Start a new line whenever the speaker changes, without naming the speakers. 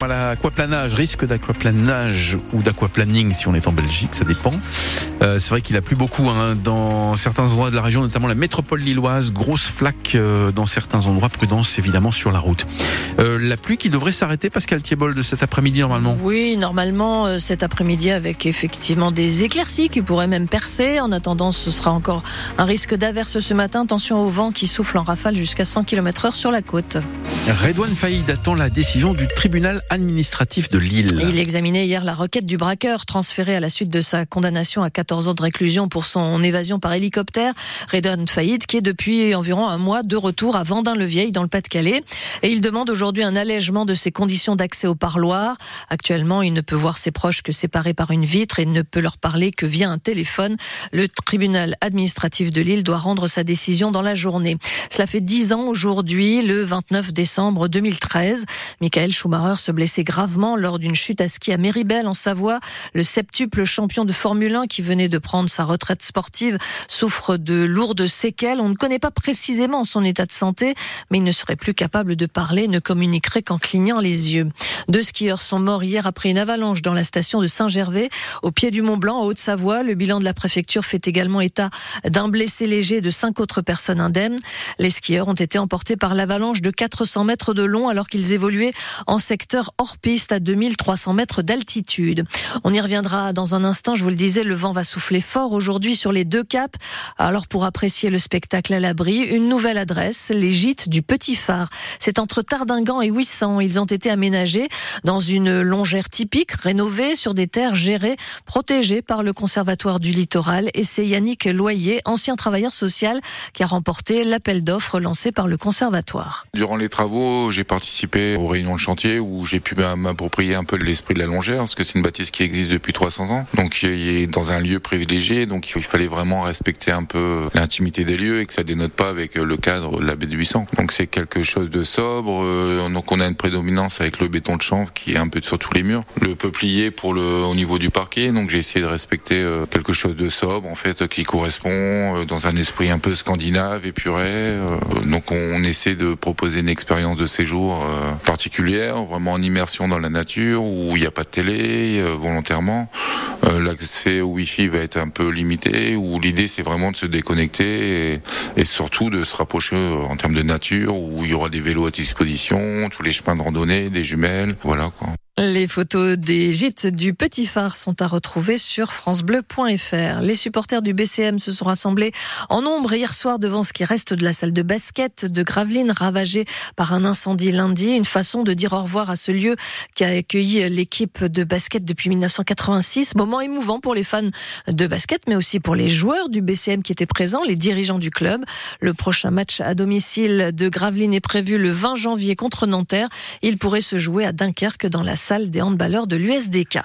Voilà, aquaplanage, risque d'aquaplanage ou d'aquaplaning si on est en Belgique, ça dépend. Euh, c'est vrai qu'il a plu beaucoup hein, dans certains endroits de la région, notamment la métropole lilloise. Grosse flaque euh, dans certains endroits, prudence évidemment sur la route. Euh, la pluie qui devrait s'arrêter, Pascal Thiebol, de cet après-midi normalement
Oui, normalement euh, cet après-midi avec effectivement des éclaircies qui pourraient même percer. En attendant, ce sera encore un risque d'averse ce matin. Attention au vent qui souffle en rafale jusqu'à 100 km heure sur la côte.
Redouane Faïd attend la décision du tribunal administratif de Lille.
Il examinait hier la requête du braqueur transféré à la suite de sa condamnation à 14 ans de réclusion pour son évasion par hélicoptère. Redouane Faïd qui est depuis environ un mois de retour à Vendin-le-Vieil dans le Pas-de-Calais. Et il demande aujourd'hui un allègement de ses conditions d'accès au parloir. Actuellement, il ne peut voir ses proches que séparés par une vitre et ne peut leur parler que via un téléphone. Le tribunal administratif de Lille doit rendre sa décision dans la journée. Cela fait dix ans aujourd'hui, le 29 décembre 2013. Michael Schumacher se blessait gravement lors d'une chute à ski à Méribel en Savoie. Le septuple champion de Formule 1 qui venait de prendre sa retraite sportive souffre de lourdes séquelles. On ne connaît pas précisément son état de santé, mais il ne serait plus capable de parler, ne communiquerait qu'en clignant les yeux. Deux skieurs sont morts hier après une avalanche dans la station de Saint-Gervais, au pied du Mont Blanc, en Haute-Savoie. Le bilan de la préfecture fait également état d'un blessé léger de cinq autres personnes indemnes. Les skieurs ont été emportés par l'avalanche de 400 mètres de long alors qu'ils évoluaient en secteur hors piste à 2300 mètres d'altitude. On y reviendra dans un instant. Je vous le disais, le vent va souffler fort aujourd'hui sur les deux caps. Alors pour apprécier le spectacle à l'abri, une nouvelle adresse, les gîtes du Petit Phare. C'est entre Tardingan et 800. Ils ont été aménagés dans une longère typique, rénovée sur des terres gérées, protégées par le Conservatoire du Littoral. Et c'est Yannick Loyer, ancien travailleur social, qui a remporté l'appel d'offres lancé par le Conservatoire.
Durant les travaux, j'ai participé aux réunions de chantier où j'ai pu m'approprier un peu l'esprit de la longère, parce que c'est une bâtisse qui existe depuis 300 ans. Donc il est dans un lieu privilégié, donc il fallait vraiment respecter un peu l'intimité des lieux et que ça dénote pas avec le cadre de la baie de 800. Donc c'est quelque chose de sobre. euh, Donc on a une prédominance avec le béton de chanvre qui est un peu sur tous les murs. Le peuplier pour le au niveau du parquet. Donc j'ai essayé de respecter euh, quelque chose de sobre en fait qui correspond euh, dans un esprit un peu scandinave, épuré. Euh, Donc on essaie de proposer une expérience de séjour euh, particulière, vraiment en immersion dans la nature où il n'y a pas de télé euh, volontairement. Euh, L'accès au Wi-Fi va être un peu limité. Où l'idée c'est vraiment de se déconnecter et, et surtout de se rapprocher euh, en termes de nature où il y aura des vélos à disposition, tous les chemins de randonnée, des jumelles, voilà quoi.
Les photos des gîtes du Petit Phare sont à retrouver sur francebleu.fr. Les supporters du BCM se sont rassemblés en nombre hier soir devant ce qui reste de la salle de basket de Gravelines ravagée par un incendie lundi. Une façon de dire au revoir à ce lieu qui a accueilli l'équipe de basket depuis 1986. Moment émouvant pour les fans de basket, mais aussi pour les joueurs du BCM qui étaient présents, les dirigeants du club. Le prochain match à domicile de Gravelines est prévu le 20 janvier contre Nanterre. Il pourrait se jouer à Dunkerque dans la salle des handballeurs de l'USDK.